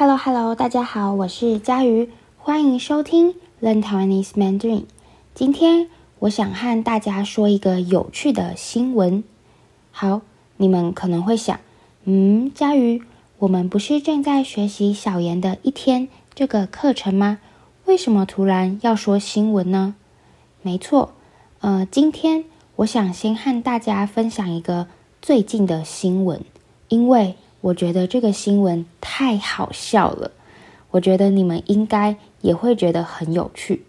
Hello Hello，大家好，我是佳瑜，欢迎收听 Learn Taiwanese Mandarin。今天我想和大家说一个有趣的新闻。好，你们可能会想，嗯，佳瑜，我们不是正在学习小言的一天这个课程吗？为什么突然要说新闻呢？没错，呃，今天我想先和大家分享一个最近的新闻，因为我觉得这个新闻太好笑了，我觉得你们应该也会觉得很有趣。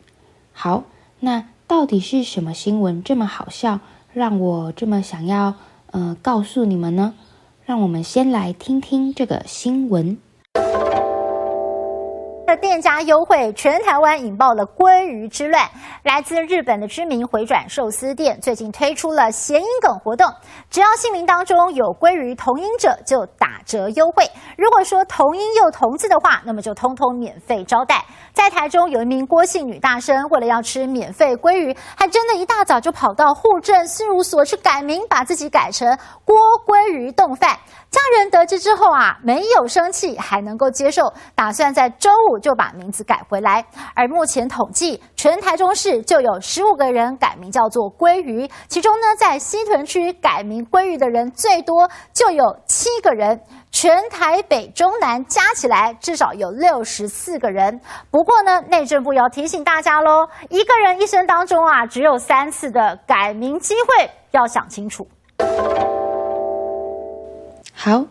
好，那到底是什么新闻这么好笑，让我这么想要呃告诉你们呢？让我们先来听听这个新闻。店家优惠，全台湾引爆了鲑鱼之乱。来自日本的知名回转寿司店最近推出了谐音梗活动，只要姓名当中有鲑鱼同音者就打折优惠。如果说同音又同字的话，那么就通通免费招待。在台中有一名郭姓女大生，为了要吃免费鲑鱼，还真的一大早就跑到户政事务所去改名，把自己改成郭鲑鱼冻饭。家人得知之后啊，没有生气，还能够接受，打算在周五就把名字改回来。而目前统计，全台中市就有十五个人改名叫做鲑鱼，其中呢，在西屯区改名鲑鱼的人最多，就有七个人。全台北中南加起来至少有六十四个人。不过呢，内政部要提醒大家喽，一个人一生当中啊，只有三次的改名机会，要想清楚。好，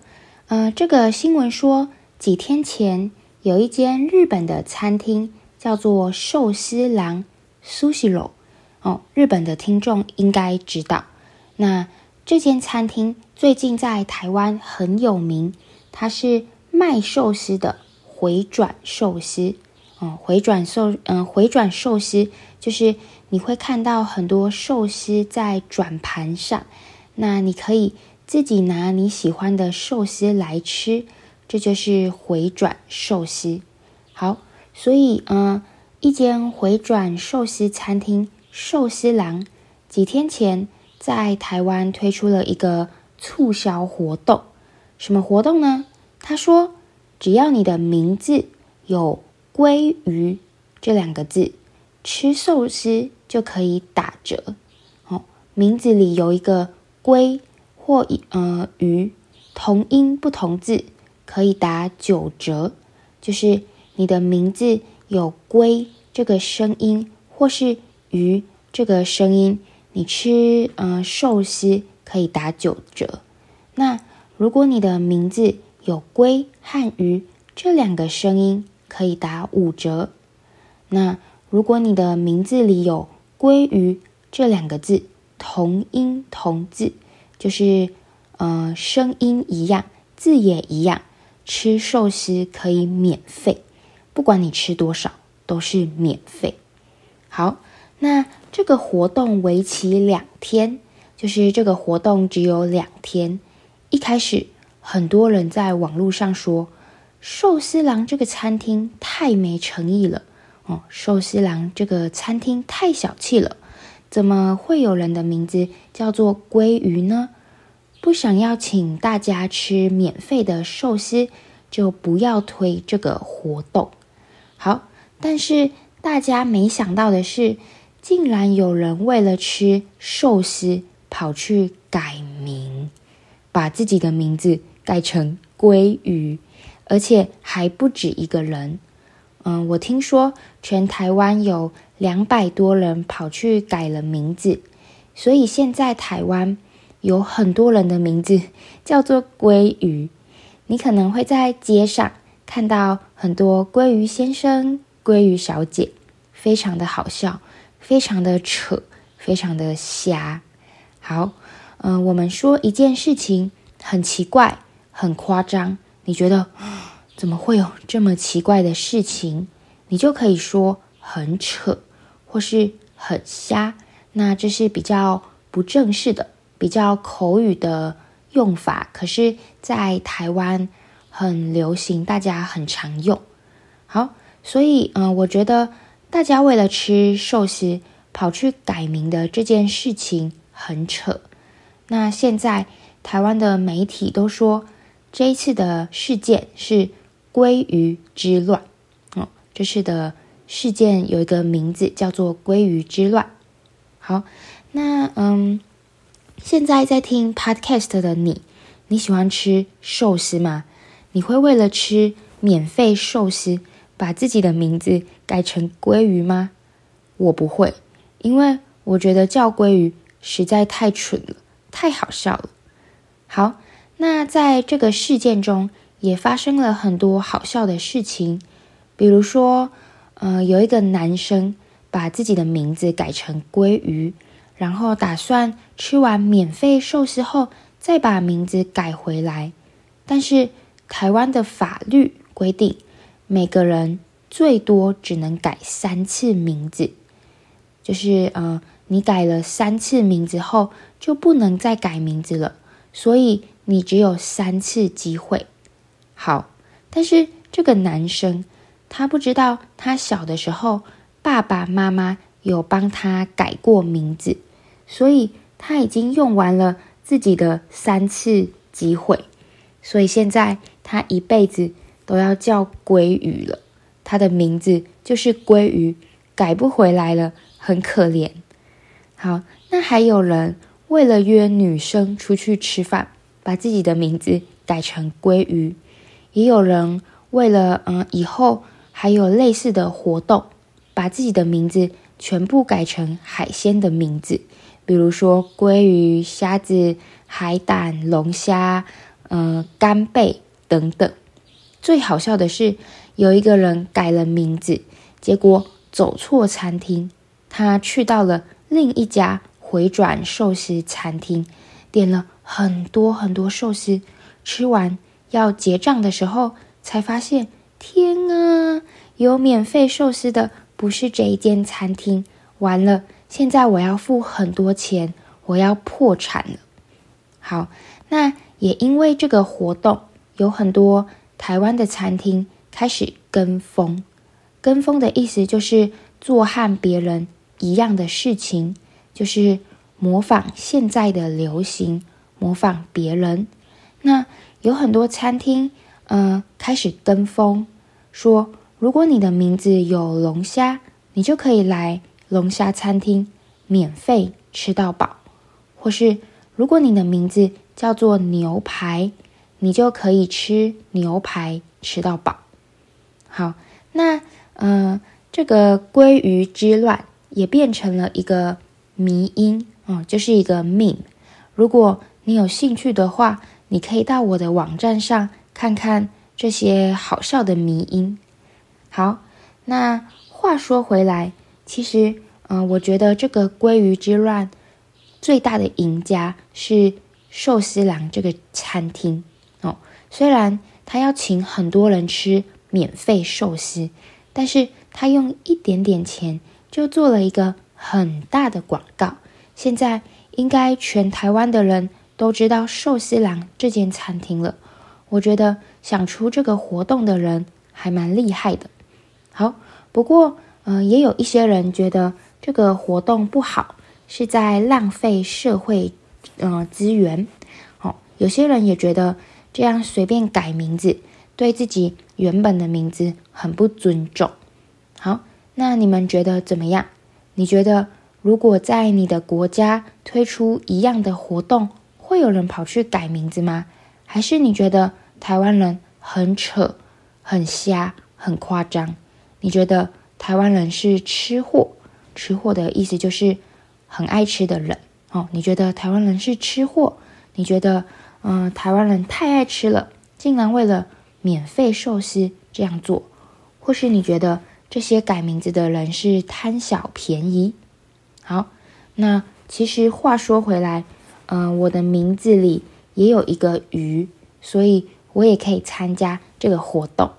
呃，这个新闻说，几天前有一间日本的餐厅叫做寿司郎 Sushiro 哦，日本的听众应该知道。那这间餐厅最近在台湾很有名，它是卖寿司的回转寿司。哦，回转寿，嗯、回转寿司就是你会看到很多寿司在转盘上，那你可以。自己拿你喜欢的寿司来吃，这就是回转寿司。好，所以，嗯、一间回转寿司餐厅寿司郎几天前在台湾推出了一个促销活动。什么活动呢？他说，只要你的名字有“鲑鱼”这两个字，吃寿司就可以打折。哦，名字里有一个“鲑”。或呃鱼同音不同字可以打九折，就是你的名字有“龟”这个声音，或是“鱼”这个声音，你吃呃寿司可以打九折。那如果你的名字有“龟”和“鱼”这两个声音，可以打五折。那如果你的名字里有“鲑鱼”这两个字，同音同字。就是，呃，声音一样，字也一样，吃寿司可以免费，不管你吃多少都是免费。好，那这个活动为期两天，就是这个活动只有两天。一开始，很多人在网络上说，寿司郎这个餐厅太没诚意了，哦，寿司郎这个餐厅太小气了。怎么会有人的名字叫做鲑鱼呢？不想要请大家吃免费的寿司，就不要推这个活动。好，但是大家没想到的是，竟然有人为了吃寿司跑去改名，把自己的名字改成鲑鱼，而且还不止一个人。嗯，我听说全台湾有两百多人跑去改了名字，所以现在台湾有很多人的名字叫做鲑鱼。你可能会在街上看到很多鲑鱼先生、鲑鱼小姐，非常的好笑，非常的扯，非常的瞎。好，嗯，我们说一件事情很奇怪、很夸张，你觉得？怎么会有这么奇怪的事情？你就可以说很扯，或是很瞎。那这是比较不正式的、比较口语的用法，可是，在台湾很流行，大家很常用。好，所以，嗯、我觉得大家为了吃寿司跑去改名的这件事情很扯。那现在台湾的媒体都说，这一次的事件是。鲑鱼之乱。哦，这次的事件有一个名字叫做“鲑鱼之乱”。好，那嗯，现在在听 Podcast 的你，你喜欢吃寿司吗？你会为了吃免费寿司，把自己的名字改成鲑鱼吗？我不会，因为我觉得叫鲑鱼实在太蠢了，太好笑了。好，那在这个事件中也发生了很多好笑的事情，比如说，呃，有一个男生把自己的名字改成鲑鱼，然后打算吃完免费寿司后再把名字改回来，但是台湾的法律规定，每个人最多只能改三次名字。就是呃，你改了三次名字后就不能再改名字了，所以你只有三次机会。好，但是这个男生他不知道，他小的时候爸爸妈妈有帮他改过名字，所以他已经用完了自己的三次机会，所以现在他一辈子都要叫鲑鱼了。他的名字就是鲑鱼，改不回来了。很可怜。好，那还有人为了约女生出去吃饭，把自己的名字改成鲑鱼；也有人为了嗯以后还有类似的活动，把自己的名字全部改成海鲜的名字，比如说鲑鱼、虾子、海胆、龙虾、嗯干贝等等。最好笑的是，有一个人改了名字，结果走错餐厅。他去到了另一家回转寿司餐厅，点了很多很多寿司，吃完要结账的时候，才发现天啊，有免费寿司的不是这一间餐厅，完了，现在我要付很多钱，我要破产了。好，那也因为这个活动，有很多台湾的餐厅开始跟风，跟风的意思就是做和别人。一样的事情，就是模仿现在的流行，模仿别人。那有很多餐厅，呃，开始跟风，说如果你的名字有龙虾，你就可以来龙虾餐厅免费吃到饱；或是如果你的名字叫做牛排，你就可以吃牛排吃到饱。好，那呃，这个鲑鱼之乱。也变成了一个迷因，嗯，就是一个 meme。如果你有兴趣的话，你可以到我的网站上看看这些好笑的迷因。好，那话说回来，其实，嗯，我觉得这个鲑鱼之乱最大的赢家是寿司郎这个餐厅哦。虽然他要请很多人吃免费寿司，但是他用一点点钱。就做了一个很大的广告，现在应该全台湾的人都知道寿司郎这间餐厅了。我觉得想出这个活动的人还蛮厉害的。好，不过呃，也有一些人觉得这个活动不好，是在浪费社会呃资源。哦，有些人也觉得这样随便改名字，对自己原本的名字很不尊重。好。那你们觉得怎么样？你觉得如果在你的国家推出一样的活动，会有人跑去改名字吗？还是你觉得台湾人很扯、很瞎、很夸张？你觉得台湾人是吃货？吃货的意思就是很爱吃的人哦。你觉得台湾人是吃货？你觉得嗯、台湾人太爱吃了，竟然为了免费寿司这样做？或是你觉得？这些改名字的人是贪小便宜。好，那其实话说回来，嗯、我的名字里也有一个鱼，所以我也可以参加这个活动。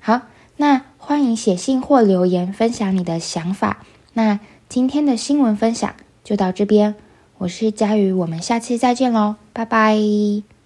好，那欢迎写信或留言分享你的想法。那今天的新闻分享就到这边，我是佳瑜，我们下期再见喽，拜拜。